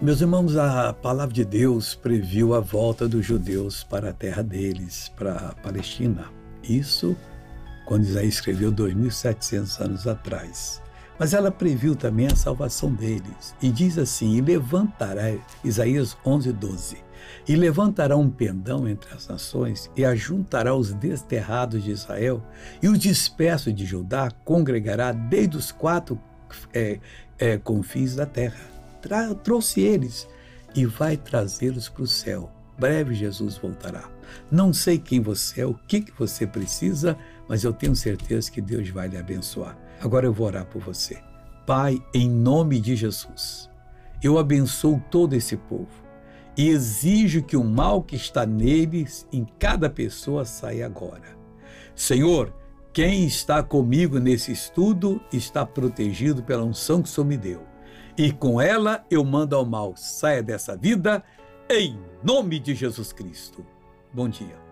Meus irmãos, a palavra de Deus previu a volta dos judeus para a terra deles, para a Palestina. Isso quando Isaías escreveu 2.700 anos atrás. Mas ela previu também a salvação deles. E diz assim: E levantará, Isaías 11, 12. E levantará um pendão entre as nações, e ajuntará os desterrados de Israel, e os dispersos de Judá congregará desde os quatro é, é, confins da terra trouxe eles e vai trazê-los para o céu. Breve Jesus voltará. Não sei quem você é, o que, que você precisa, mas eu tenho certeza que Deus vai lhe abençoar. Agora eu vou orar por você. Pai, em nome de Jesus, eu abençoo todo esse povo e exijo que o mal que está neles, em cada pessoa, saia agora. Senhor, quem está comigo nesse estudo está protegido pela unção que o Senhor me deu e com ela eu mando ao mal. Saia dessa vida em nome de Jesus Cristo. Bom dia.